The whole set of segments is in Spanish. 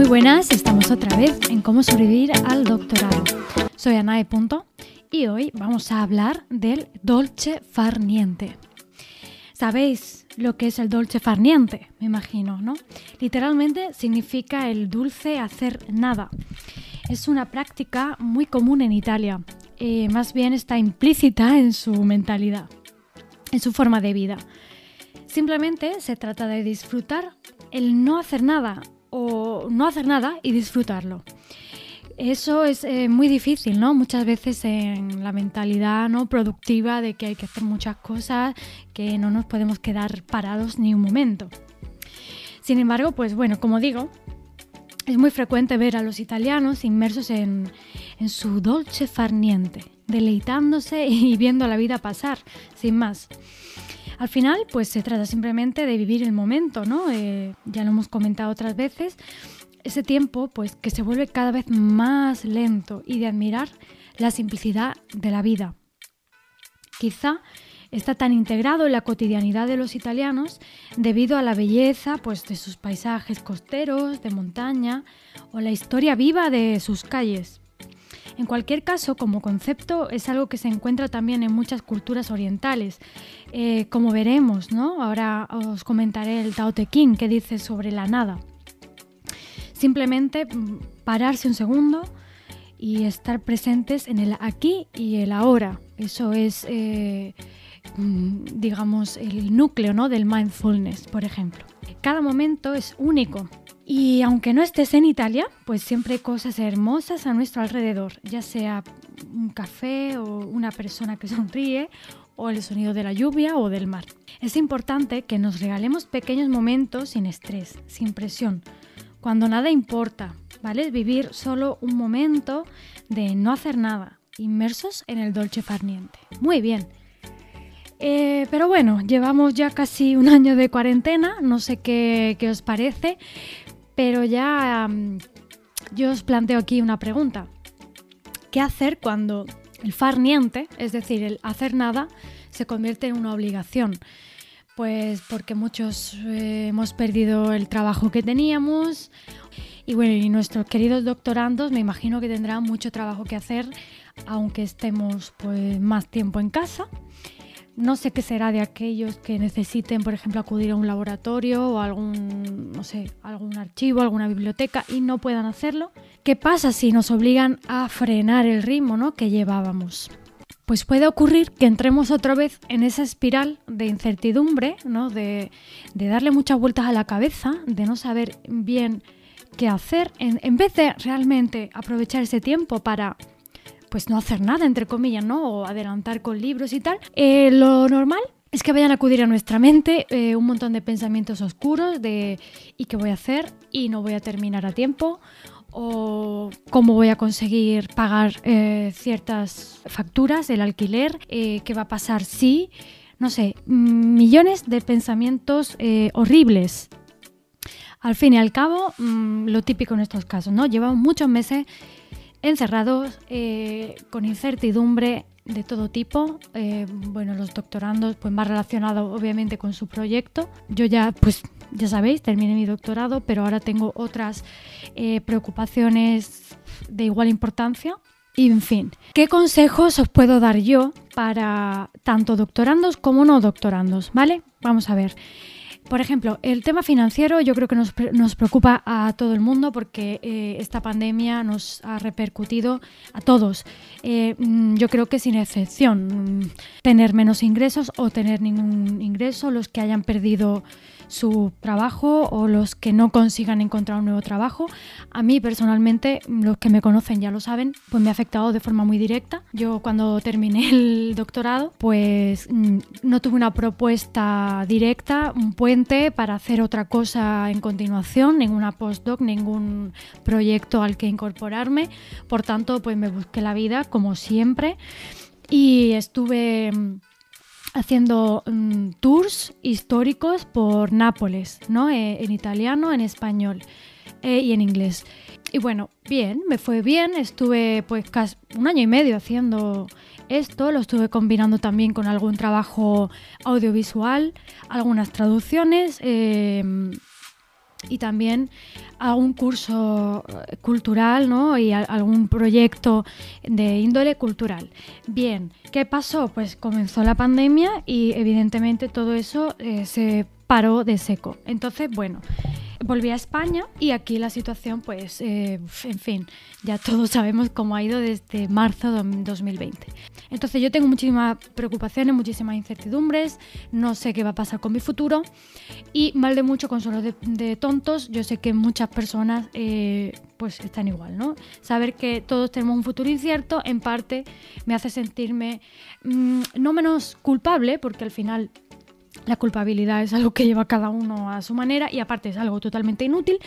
Muy buenas, estamos otra vez en cómo sobrevivir al doctorado. Soy Anae Punto y hoy vamos a hablar del dolce farniente. ¿Sabéis lo que es el dolce farniente? Me imagino, ¿no? Literalmente significa el dulce hacer nada. Es una práctica muy común en Italia. Eh, más bien está implícita en su mentalidad, en su forma de vida. Simplemente se trata de disfrutar el no hacer nada o no hacer nada y disfrutarlo. Eso es eh, muy difícil, ¿no? Muchas veces en la mentalidad ¿no? productiva de que hay que hacer muchas cosas, que no nos podemos quedar parados ni un momento. Sin embargo, pues bueno, como digo, es muy frecuente ver a los italianos inmersos en, en su dolce farniente, deleitándose y viendo la vida pasar, sin más. Al final, pues se trata simplemente de vivir el momento, ¿no? Eh, ya lo hemos comentado otras veces. Ese tiempo, pues que se vuelve cada vez más lento y de admirar la simplicidad de la vida. Quizá está tan integrado en la cotidianidad de los italianos debido a la belleza pues, de sus paisajes costeros, de montaña o la historia viva de sus calles. En cualquier caso, como concepto, es algo que se encuentra también en muchas culturas orientales, eh, como veremos, ¿no? Ahora os comentaré el Tao Te Ching que dice sobre la nada. Simplemente mm, pararse un segundo y estar presentes en el aquí y el ahora. Eso es, eh, mm, digamos, el núcleo ¿no? del mindfulness, por ejemplo. Cada momento es único y aunque no estés en Italia, pues siempre hay cosas hermosas a nuestro alrededor, ya sea un café o una persona que sonríe o el sonido de la lluvia o del mar. Es importante que nos regalemos pequeños momentos sin estrés, sin presión, cuando nada importa, ¿vale? Vivir solo un momento de no hacer nada, inmersos en el dolce farniente. Muy bien. Eh, pero bueno, llevamos ya casi un año de cuarentena, no sé qué, qué os parece, pero ya yo os planteo aquí una pregunta. ¿Qué hacer cuando el farniente, es decir, el hacer nada, se convierte en una obligación? Pues porque muchos eh, hemos perdido el trabajo que teníamos y bueno, y nuestros queridos doctorandos me imagino que tendrán mucho trabajo que hacer aunque estemos pues más tiempo en casa no sé qué será de aquellos que necesiten, por ejemplo, acudir a un laboratorio o algún, no sé, algún archivo, alguna biblioteca y no puedan hacerlo. ¿Qué pasa si nos obligan a frenar el ritmo ¿no? que llevábamos? Pues puede ocurrir que entremos otra vez en esa espiral de incertidumbre, ¿no? de, darle muchas vueltas a la cabeza, de no saber bien qué hacer, en, en vez de realmente aprovechar ese tiempo para pues no hacer nada, entre comillas, ¿no? O adelantar con libros y tal. Eh, lo normal es que vayan a acudir a nuestra mente eh, un montón de pensamientos oscuros de ¿y qué voy a hacer? ¿Y no voy a terminar a tiempo? ¿O cómo voy a conseguir pagar eh, ciertas facturas, el alquiler? ¿Qué va a pasar si? No sé, mm, millones de pensamientos horribles al fin y al cabo, mm, lo típico en estos casos, ¿no? Llevamos muchos meses encerrados eh, con incertidumbre de todo tipo. Eh, bueno, los doctorandos, pues más relacionado obviamente con su proyecto. Yo ya, pues ya sabéis, terminé mi doctorado, pero ahora tengo otras eh, preocupaciones de igual importancia. En fin, ¿qué consejos os puedo dar yo para tanto doctorandos como no doctorandos? ¿Vale? Vamos a ver. Por ejemplo, el tema financiero yo creo que nos, preocupa a todo el mundo porque eh, esta pandemia nos ha repercutido a todos. Eh, mm, yo creo que sin excepción, mm, tener menos ingresos o tener ningún ingreso, los que hayan perdido su trabajo o los que no consigan encontrar un nuevo trabajo. A mí personalmente, los que me conocen ya lo saben, pues me ha afectado de forma muy directa. Yo cuando terminé el doctorado, pues mm, no tuve una propuesta directa, un puente para hacer otra cosa en continuación, ninguna postdoc, ningún proyecto al que incorporarme. Por tanto, pues me busqué la vida como siempre y estuve mm, haciendo mm, tours históricos por Nápoles, ¿no? Eh, en italiano, en español eh, y en inglés. Y bueno, bien, me fue bien, estuve pues casi un año y medio haciendo esto, lo estuve combinando también con algún trabajo audiovisual, algunas traducciones. Eh, y también algún curso eh, cultural ¿no? y algún proyecto de índole cultural. Bien, ¿qué pasó? Pues comenzó la pandemia y evidentemente todo eso eh, se paró de seco. Entonces, bueno, volví a España y aquí la situación, pues, eh, en fin, ya todos sabemos cómo ha ido desde marzo de 2020. Entonces yo tengo muchísimas preocupaciones, muchísimas incertidumbres, no sé qué va a pasar con mi futuro y mal de mucho consuelo de, tontos, yo sé que muchas personas eh, pues están igual, ¿no? Saber que todos tenemos un futuro incierto en parte me hace sentirme mm, no menos culpable porque al final la culpabilidad es algo que lleva cada uno a su manera y aparte es algo totalmente inútil,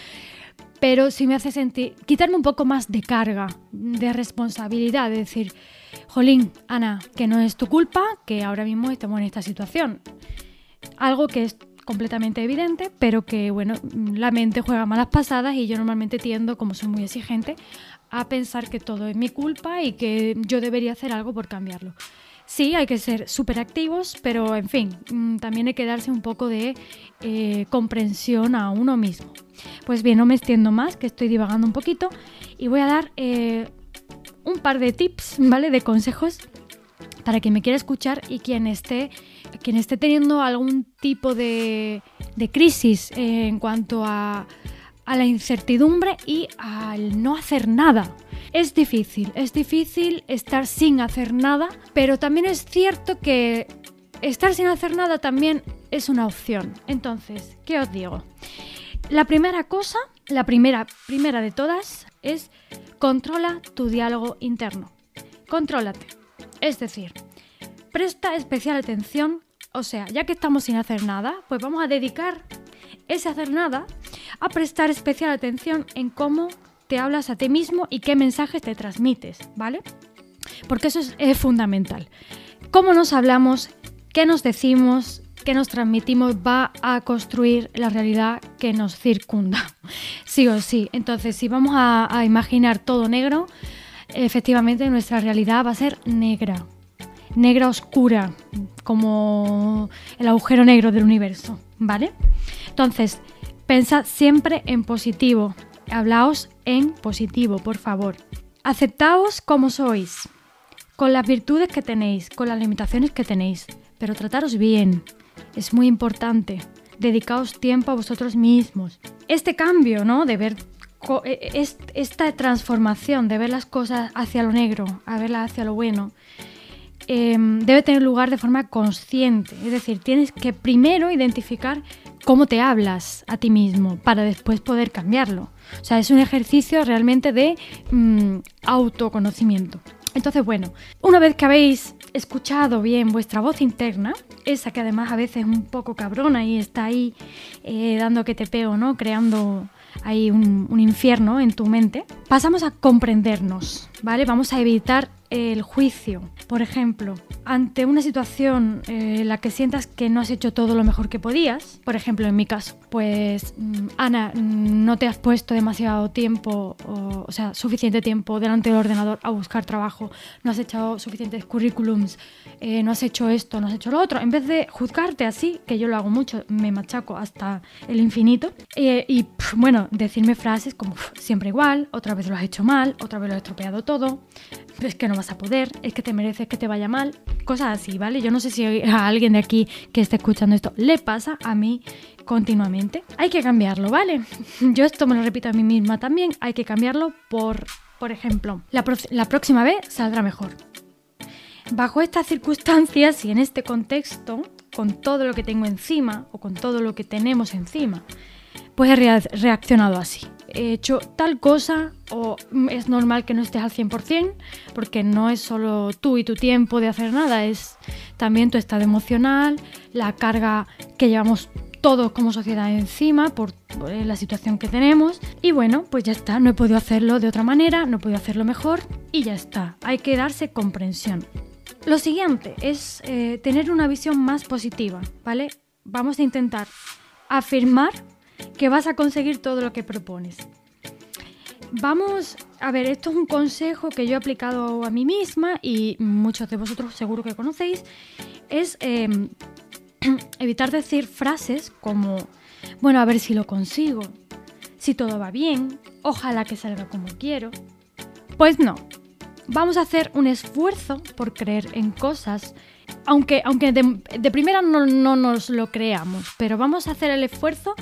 pero sí me hace sentir, quitarme un poco más de carga, de responsabilidad, de decir, jolín, Ana, que no es tu culpa, que ahora mismo estamos en esta situación. Algo que es completamente evidente, pero que, bueno, la mente juega malas pasadas y yo normalmente tiendo, como soy muy exigente, a pensar que todo es mi culpa y que yo debería hacer algo por cambiarlo. Sí, hay que ser súper activos, pero en fin, mm, también hay que darse un poco de eh, comprensión a uno mismo. Pues bien, no me extiendo más, que estoy divagando un poquito, y voy a dar eh, un par de tips, ¿vale? De consejos para quien me quiera escuchar y quien esté, quien esté teniendo algún tipo de, de crisis en cuanto a, a la incertidumbre y al no hacer nada. Es difícil, es difícil estar sin hacer nada, pero también es cierto que estar sin hacer nada también es una opción. Entonces, ¿qué os digo? La primera cosa, la primera, primera de todas, es controla tu diálogo interno. Contrólate. Es decir, presta especial atención, o sea, ya que estamos sin hacer nada, pues vamos a dedicar ese hacer nada a prestar especial atención en cómo te hablas a ti mismo y qué mensajes te transmites, ¿vale? Porque eso es, fundamental. Cómo nos hablamos, qué nos decimos, qué nos transmitimos va a construir la realidad que nos circunda, sí o sí. Entonces, si vamos a, a imaginar todo negro, efectivamente nuestra realidad va a ser negra, negra oscura, como el agujero negro del universo, ¿vale? Entonces, pensad siempre en positivo, hablaos en positivo, por favor. Aceptaos como sois, con las virtudes que tenéis, con las limitaciones que tenéis, pero trataros bien. Es muy importante. Dedicaos tiempo a vosotros mismos. Este cambio, ¿no? De ver e, e, esta transformación, de ver las cosas hacia lo negro, a verlas hacia lo bueno, em, debe tener lugar de forma consciente. Es decir, tienes que primero identificar cómo te hablas a ti mismo para después poder cambiarlo. O sea, es un ejercicio realmente de mm, autoconocimiento. Entonces, bueno, una vez que habéis escuchado bien vuestra voz interna, esa que además a veces es un poco cabrona y está ahí eh, dando que te pego, ¿no? Creando ahí un infierno en tu mente, pasamos a comprendernos, ¿vale? Vamos a evitar el juicio. Por ejemplo, ante una situación eh, en la que sientas que no has hecho todo lo mejor que podías, por ejemplo en mi caso, pues mm, Ana, mm, no te has puesto demasiado tiempo, o, sea, suficiente tiempo delante del ordenador a buscar trabajo, no has echado suficientes currículums, eh, no has hecho esto, no has hecho lo otro, en vez de juzgarte así, que yo lo hago mucho, me machaco hasta el infinito, eh, y bueno, decirme frases como siempre igual, otra vez lo has hecho mal, otra vez lo has estropeado todo, es que no vas a poder, es que te mereces que te vaya mal, cosas así, ¿vale? Yo no sé si a alguien de aquí que esté escuchando esto le pasa a mí continuamente. Hay que cambiarlo, ¿vale? Yo esto me lo repito a mí misma también, hay que cambiarlo por, por ejemplo, la, la próxima vez saldrá mejor. Bajo estas circunstancias y en este contexto, con todo lo que tengo encima o con todo lo que tenemos encima, pues he reaccionado así he hecho tal cosa o es normal que no estés al 100% porque no es solo tú y tu tiempo de hacer nada, es también tu estado emocional, la carga que llevamos todos como sociedad encima por, la situación que tenemos y bueno, pues ya está, no he podido hacerlo de otra manera, no he podido hacerlo mejor y ya está, hay que darse comprensión. Lo siguiente es eh, tener una visión más positiva, ¿vale? Vamos a intentar afirmar que vas a conseguir todo lo que propones. Vamos, a ver, esto es un consejo que yo he aplicado a mí misma y muchos de vosotros seguro que conocéis, es em, evitar decir frases como, bueno, a ver si lo consigo, si todo va bien, ojalá que salga como quiero. Pues no, vamos a hacer un esfuerzo por creer en cosas, aunque, aunque de, primera no, no, nos lo creamos, pero vamos a hacer el esfuerzo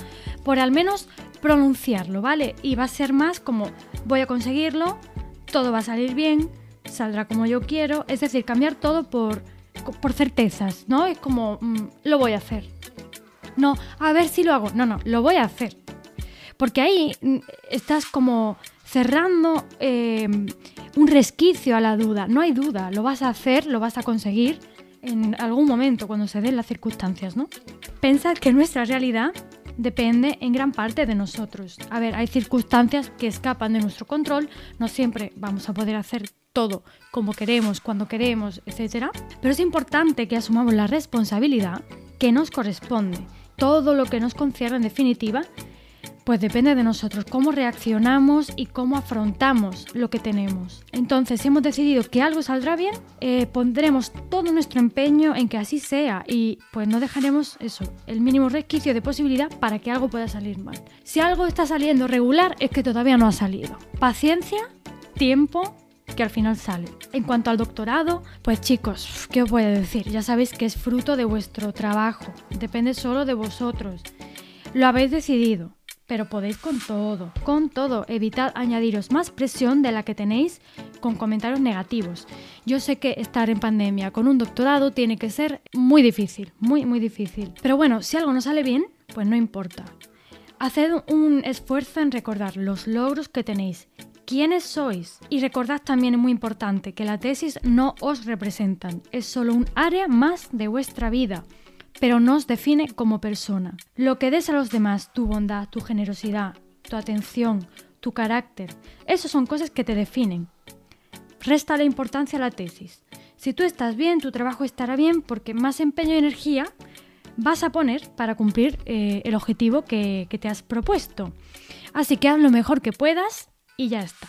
por al menos pronunciarlo, ¿vale? Y va a ser más como voy a conseguirlo, todo va a salir bien, saldrá como yo quiero, es decir, cambiar todo por, por certezas, ¿no? Es como, mm, lo voy a hacer. No, a ver si lo hago. No, no, lo voy a hacer. Porque ahí mm, estás como cerrando em, un resquicio a la duda. No hay duda, lo vas a hacer, lo vas a conseguir en algún momento cuando se den las circunstancias, ¿no? Pensad que nuestra realidad depende en gran parte de nosotros. A ver, hay circunstancias que escapan de nuestro control, no siempre vamos a poder hacer todo como queremos, cuando queremos, etc. Pero es importante que asumamos la responsabilidad que nos corresponde. Todo lo que nos concierne en definitiva, pues depende de nosotros, cómo reaccionamos y cómo afrontamos lo que tenemos. Entonces, si hemos decidido que algo saldrá bien, eh, pondremos todo nuestro empeño en que así sea y pues no dejaremos eso, el mínimo resquicio de posibilidad para que algo pueda salir mal. Si algo está saliendo regular, es que todavía no ha salido. Paciencia, tiempo que al final sale. En cuanto al doctorado, pues chicos, ¿qué os voy a decir? Ya sabéis que es fruto de vuestro trabajo, depende solo de vosotros. Lo habéis decidido, pero podéis con todo, con todo. Evitad añadiros más presión de la que tenéis con comentarios negativos. Yo sé que estar en pandemia con un doctorado tiene que ser muy difícil, muy, muy difícil. Pero bueno, si algo no sale bien, pues no importa. Haced un esfuerzo en recordar los logros que tenéis quiénes sois. Y recordad también, es muy importante, que la tesis no os representan, es solo un área más de vuestra vida, pero no os define como persona. Lo que des a los demás, tu bondad, tu generosidad, tu atención, tu carácter, esas son cosas que te definen. Resta la importancia a la tesis. Si tú estás bien, tu trabajo estará bien porque más empeño y energía vas a poner para cumplir eh, el objetivo que, que te has propuesto. Así que haz lo mejor que puedas y ya está.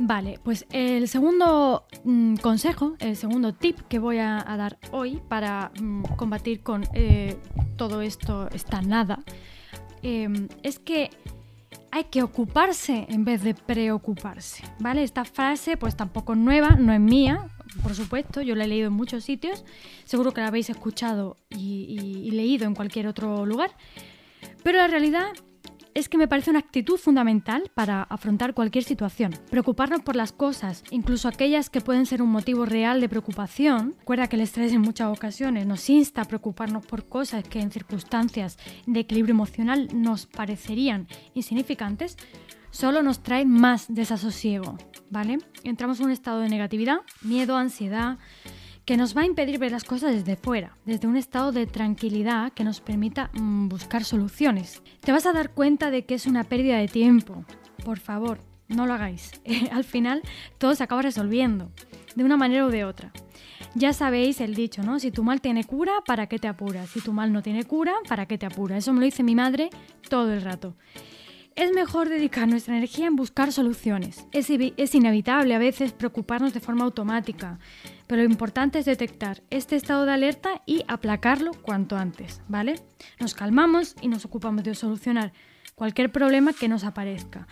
Vale, pues el segundo mm, consejo, el segundo tip que voy a, dar hoy para mm, combatir con eh, todo esto, esta nada, em, es que hay que ocuparse en vez de preocuparse, ¿vale? Esta frase pues tampoco es nueva, no es mía, por supuesto, yo la he leído en muchos sitios, seguro que la habéis escuchado y leído en cualquier otro lugar, pero la realidad es que me parece una actitud fundamental para afrontar cualquier situación. Preocuparnos por las cosas, incluso aquellas que pueden ser un motivo real de preocupación. Recuerda que el estrés en muchas ocasiones nos insta a preocuparnos por cosas que en circunstancias de equilibrio emocional nos parecerían insignificantes, solo nos trae más desasosiego, ¿vale? Entramos en un estado de negatividad, miedo, ansiedad, que nos va a impedir ver las cosas desde fuera, desde un estado de tranquilidad que nos permita mm, buscar soluciones. Te vas a dar cuenta de que es una pérdida de tiempo. Por favor, no lo hagáis. Al final todo se acaba resolviendo, de una manera u de otra. Ya sabéis el dicho, ¿no? Si tu mal tiene cura, ¿para qué te apuras? Si tu mal no tiene cura, ¿para qué te apuras? Eso me lo dice mi madre todo el rato. Es mejor dedicar nuestra energía en buscar soluciones. Es, inevitable a veces preocuparnos de forma automática, pero lo importante es detectar este estado de alerta y aplacarlo cuanto antes, ¿vale? Nos calmamos y nos ocupamos de solucionar cualquier problema que nos aparezca.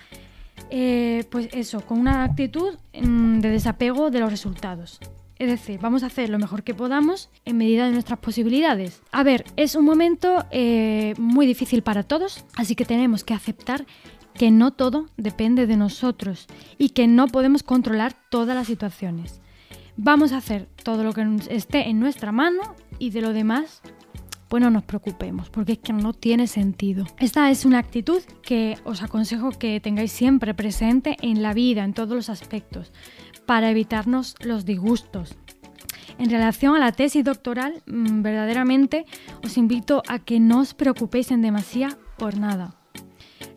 Eh, pues eso, con una actitud mm, de desapego de los resultados. Es decir, vamos a hacer lo mejor que podamos en medida de nuestras posibilidades. A ver, es un momento eh, muy difícil para todos, así que tenemos que aceptar que no todo depende de nosotros y que no podemos controlar todas las situaciones. Vamos a hacer todo lo que esté en nuestra mano y de lo demás, pues no nos preocupemos, porque es que no tiene sentido. Esta es una actitud que os aconsejo que tengáis siempre presente en la vida, en todos los aspectos para evitarnos los disgustos. En relación a la tesis doctoral, mm, verdaderamente os invito a que no os preocupéis en demasía por nada.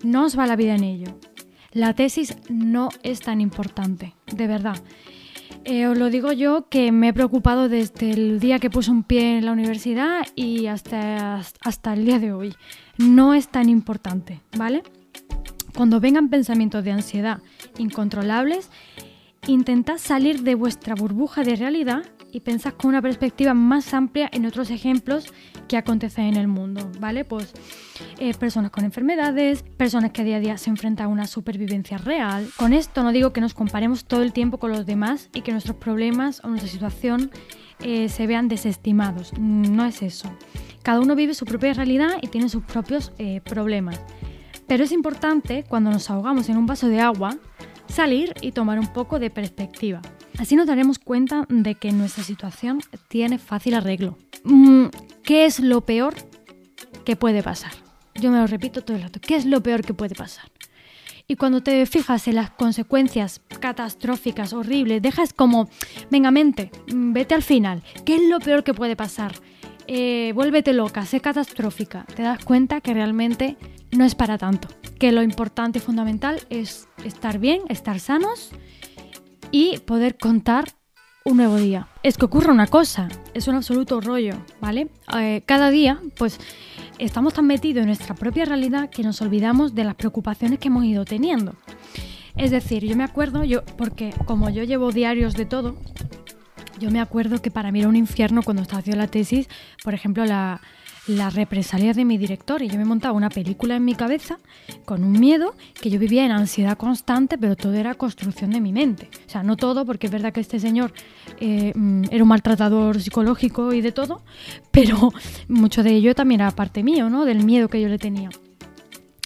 No os va la vida en ello. La tesis no es tan importante, de verdad. Eh, os lo digo yo que me he preocupado desde el día que puse un pie en la universidad y hasta, hasta el día de hoy. No es tan importante, ¿vale? Cuando vengan pensamientos de ansiedad incontrolables, intentad salir de vuestra burbuja de realidad y pensad con una perspectiva más amplia en otros ejemplos que acontecen en el mundo, ¿vale? Pues eh, personas con enfermedades, personas que día a día se enfrentan a una supervivencia real. Con esto no digo que nos comparemos todo el tiempo con los demás y que nuestros problemas o nuestra situación eh, se vean desestimados. No es eso. Cada uno vive su propia realidad y tiene sus propios eh, problemas. Pero es importante, cuando nos ahogamos en un vaso de agua, salir y tomar un poco de perspectiva. Así nos daremos cuenta de que nuestra situación tiene fácil arreglo. Mm, ¿Qué es lo peor que puede pasar? Yo me lo repito todo el rato. ¿Qué es lo peor que puede pasar? Y cuando te fijas en las consecuencias catastróficas, horribles, dejas como, venga mente, mm, vete al final. ¿Qué es lo peor que puede pasar? Eh, vuélvete loca, sé catastrófica. Te das cuenta que realmente no es para tanto. Que lo importante y fundamental es estar bien, estar sanos y poder contar un nuevo día. Es que ocurre una cosa, es un absoluto rollo, ¿vale? Eh, cada día, pues estamos tan metidos en nuestra propia realidad que nos olvidamos de las preocupaciones que hemos ido teniendo. Es decir, yo me acuerdo, yo, porque como yo llevo diarios de todo, yo me acuerdo que para mí era un infierno cuando estaba haciendo la tesis, por ejemplo, la, las represalias de mi director y yo me montaba una película en mi cabeza con un miedo que yo vivía en ansiedad constante, pero todo era construcción de mi mente. O sea, no todo, porque es verdad que este señor eh, mm, era un maltratador psicológico y de todo, pero mucho de ello también era parte mío, ¿no? Del miedo que yo le tenía.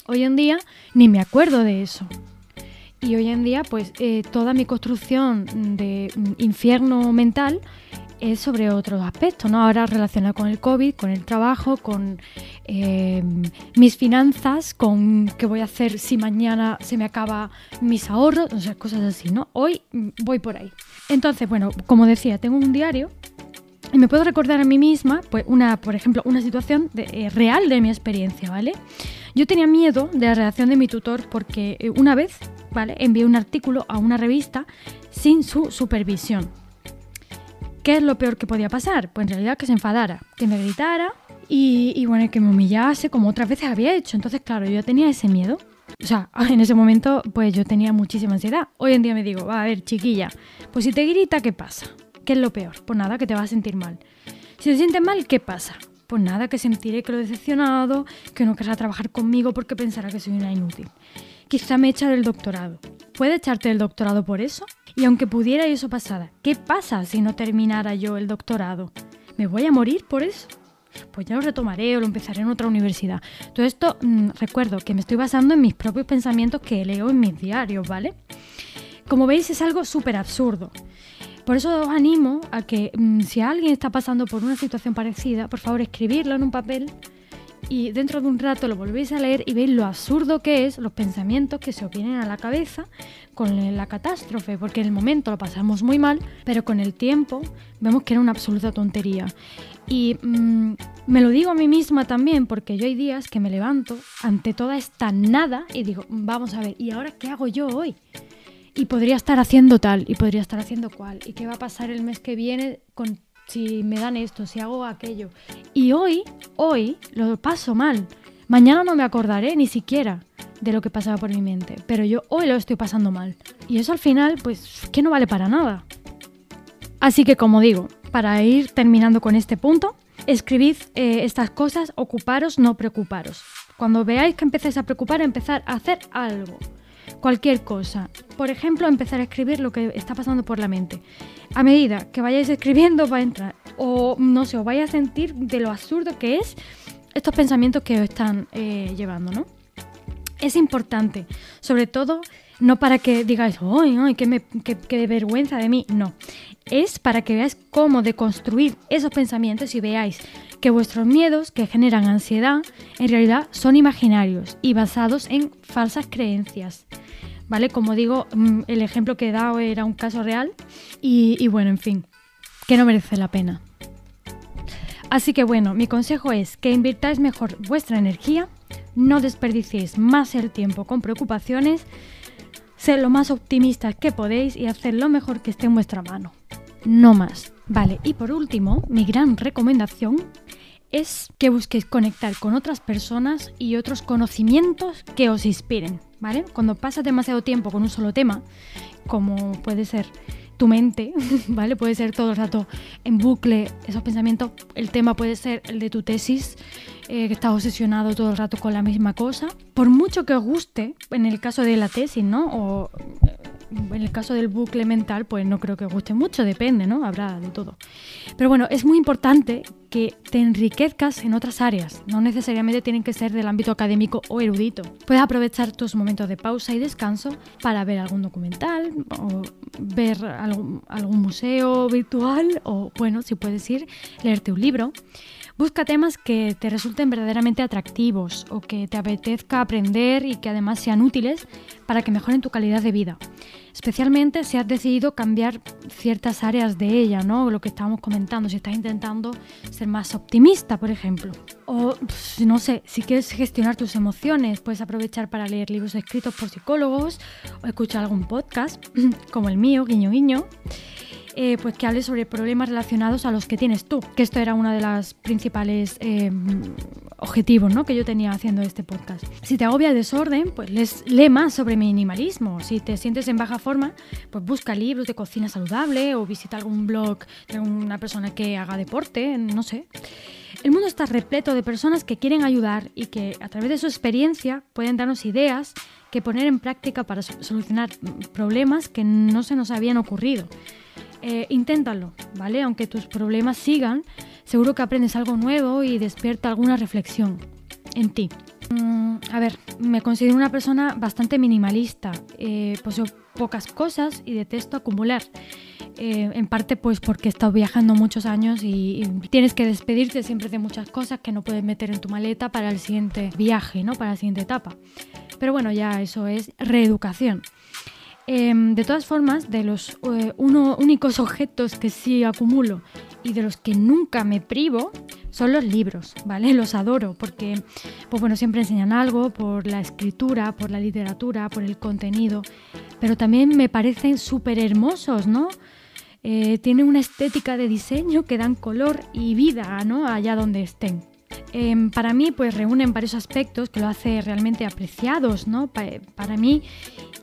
Hoy en día ni me acuerdo de eso. Y hoy en día, pues eh, toda mi construcción de mm, infierno mental es sobre otros aspectos, ¿no? Ahora relacionado con el COVID, con el trabajo, con eh, mis finanzas, con qué voy a hacer si mañana se me acaba mis ahorros, cosas así, ¿no? Hoy mm, voy por ahí. Entonces, bueno, como decía, tengo un diario y me puedo recordar a mí misma, pues una, por ejemplo, una situación eh, real de mi experiencia, ¿vale? Yo tenía miedo de la reacción de mi tutor porque eh, una vez, ¿vale? Envié un artículo a una revista sin su supervisión. ¿Qué es lo peor que podía pasar? Pues en realidad que se enfadara, que me gritara y, bueno, que me humillase como otras veces había hecho. Entonces, claro, yo tenía ese miedo. O sea, en ese momento, pues yo tenía muchísima ansiedad. Hoy en día me digo, va a ver, chiquilla, pues si te grita, ¿qué pasa? ¿Qué es lo peor? Pues nada, que te vas a sentir mal. Si te sientes mal, ¿qué pasa? Pues nada, que sentiré que lo decepcionado, que no querrá trabajar conmigo porque pensará que soy una inútil. Quizá me echa del doctorado. ¿Puede echarte del doctorado por eso? Y aunque pudiera eso pasar, ¿qué pasa si no terminara yo el doctorado? ¿Me voy a morir por eso? Pues ya lo retomaré o lo empezaré en otra universidad. Todo esto mm, recuerdo que me estoy basando en mis propios pensamientos que leo en mis diarios, ¿vale? Como veis es algo súper absurdo. Por eso os animo a que mm, si alguien está pasando por una situación parecida, por favor escribirlo en un papel y dentro de un rato lo volvéis a leer y veis lo absurdo que es los pensamientos que se os vienen a la cabeza con la catástrofe, porque en el momento lo pasamos muy mal, pero con el tiempo vemos que era una absoluta tontería. Y mm, me lo digo a mí misma también, porque yo hay días que me levanto ante toda esta nada y digo, vamos a ver, ¿y ahora qué hago yo hoy? Y podría estar haciendo tal, y podría estar haciendo cual, y qué va a pasar el mes que viene con si me dan esto, si hago aquello. Y hoy, hoy lo paso mal. Mañana no me acordaré ni siquiera de lo que pasaba por mi mente, pero yo hoy lo estoy pasando mal. Y eso al final, pues, que no vale para nada. Así que como digo, para ir terminando con este punto, escribid eh, estas cosas, ocuparos, no preocuparos. Cuando veáis que empecéis a preocupar, empezar a hacer algo cualquier cosa. Por ejemplo, empezar a escribir lo que está pasando por la mente. A medida que vayáis escribiendo va a entrar. O no sé, os vais a sentir de lo absurdo que es estos pensamientos que os están eh, llevando, ¿no? Es importante, sobre todo, no para que digáis, ¡ay, ay qué, qué vergüenza de mí! No, es para que veáis cómo deconstruir esos pensamientos y veáis que vuestros miedos que generan ansiedad en realidad son imaginarios y basados en falsas creencias. ¿Vale? Como digo, mm, el ejemplo que he dado era un caso real y, bueno, en fin, que no merece la pena. Así que bueno, mi consejo es que invirtáis mejor vuestra energía, no desperdiciéis más el tiempo con preocupaciones, sed lo más optimistas que podéis y haced lo mejor que esté en vuestra mano. No más. Vale, y por último, mi gran recomendación es que busquéis conectar con otras personas y otros conocimientos que os inspiren, ¿vale? Cuando pasas demasiado tiempo con un solo tema, como puede ser tu mente, ¿vale? Puede ser todo el rato en bucle esos pensamientos. El tema puede ser el de tu tesis, eh, que estás obsesionado todo el rato con la misma cosa. Por mucho que os guste, en el caso de la tesis, ¿no? O en el caso del bucle mental, pues no creo que guste mucho, depende, ¿no? Habrá de todo. Pero bueno, es muy importante que te enriquezcas en otras áreas, no necesariamente tienen que ser del ámbito académico o erudito. Puedes aprovechar tus momentos de pausa y descanso para ver algún documental o ver algún, algún museo virtual o, bueno, si puedes ir, leerte un libro. Busca temas que te resulten verdaderamente atractivos o que te apetezca aprender y que además sean útiles para que mejoren tu calidad de vida. Especialmente si has decidido cambiar ciertas áreas de ella, ¿no? Lo que estábamos comentando, si estás intentando ser más optimista, por ejemplo. O, no sé, si quieres gestionar tus emociones, puedes aprovechar para leer libros escritos por psicólogos o escuchar algún podcast, como el mío, guiño guiño. Eh, pues que hable sobre problemas relacionados a los que tienes tú, que esto era uno de los principales eh, objetivos ¿no? que yo tenía haciendo este podcast. Si te agobia el desorden, pues les, lee más sobre minimalismo. Si te sientes en baja forma, pues busca libros de cocina saludable o visita algún blog de una persona que haga deporte, no sé. El mundo está repleto de personas que quieren ayudar y que a través de su experiencia pueden darnos ideas que poner en práctica para solucionar problemas que no se nos habían ocurrido. Eh, inténtalo, ¿vale? Aunque tus problemas sigan, seguro que aprendes algo nuevo y despierta alguna reflexión en ti. Mm, a ver, me considero una persona bastante minimalista, eh, poseo pocas cosas y detesto acumular. Eh, en parte pues porque he estado viajando muchos años y, y, tienes que despedirte siempre de muchas cosas que no puedes meter en tu maleta para el siguiente viaje, ¿no? Para la siguiente etapa. Pero bueno, ya eso es reeducación. Em, de todas formas, de los eh, únicos objetos que sí acumulo y de los que nunca me privo son los libros, ¿vale? Los adoro porque, pues bueno, siempre enseñan algo por la escritura, por la literatura, por el contenido, pero también me parecen súper hermosos, ¿no? Eh, tienen una estética de diseño que dan color y vida, ¿no? Allá donde estén. Em, para mí, pues reúnen varios aspectos que lo hace realmente apreciados, ¿no? para mí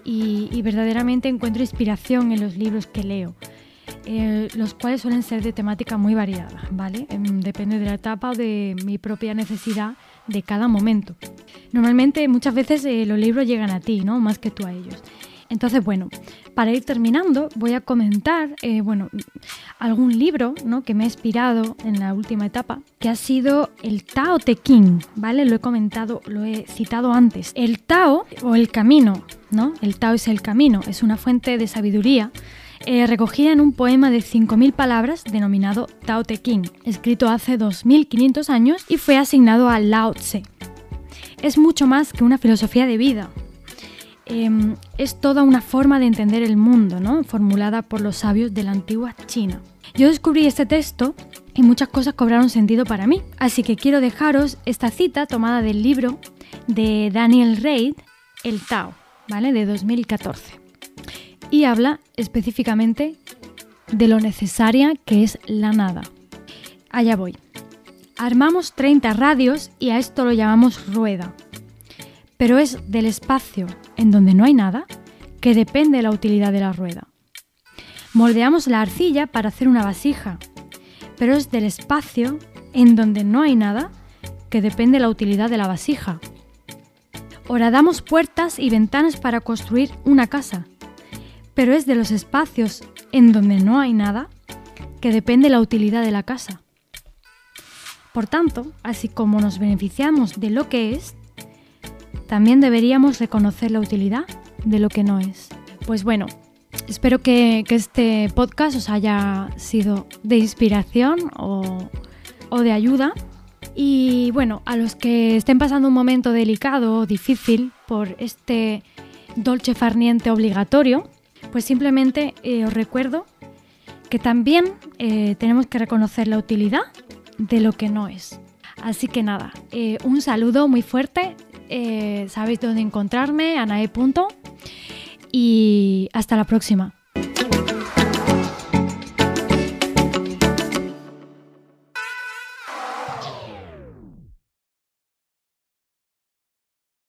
y, verdaderamente encuentro inspiración en los libros que leo. Eh, los cuales suelen ser de temática muy variada, ¿vale? Em, depende de la etapa o de mi propia necesidad de cada momento. Normalmente muchas veces eh, los libros llegan a ti, ¿no? Más que tú a ellos. Entonces, bueno, para ir terminando, voy a comentar, eh, bueno, algún libro ¿no? que me ha inspirado en la última etapa, que ha sido el Tao Te Ching, ¿vale? Lo he comentado, lo he citado antes. El Tao o el camino, ¿no? El Tao es el camino, es una fuente de sabiduría eh, recogida en un poema de 5.000 palabras denominado Tao Te Ching, escrito hace 2.500 años y fue asignado a Lao Tse. Es mucho más que una filosofía de vida, Em, es toda una forma de entender el mundo, ¿no? formulada por los sabios de la antigua China. Yo descubrí este texto y muchas cosas cobraron sentido para mí, así que quiero dejaros esta cita tomada del libro de Daniel Reid, El Tao, ¿vale? de 2014. Y habla específicamente de lo necesaria que es la nada. Allá voy. Armamos 30 radios y a esto lo llamamos rueda pero es del espacio en donde no hay nada que depende la utilidad de la rueda. Moldeamos la arcilla para hacer una vasija, pero es del espacio en donde no hay nada que depende la utilidad de la vasija. Horadamos puertas y ventanas para construir una casa, pero es de los espacios en donde no hay nada que depende la utilidad de la casa. Por tanto, así como nos beneficiamos de lo que es, también deberíamos reconocer la utilidad de lo que no es. Pues bueno, espero que, este podcast os haya sido de inspiración o, o de ayuda. Y bueno, a los que estén pasando un momento delicado o difícil por este dolce farniente obligatorio, pues simplemente eh, os recuerdo que también eh, tenemos que reconocer la utilidad de lo que no es. Así que nada, eh, un saludo muy fuerte eh, sabéis dónde encontrarme, anae. Y hasta la próxima.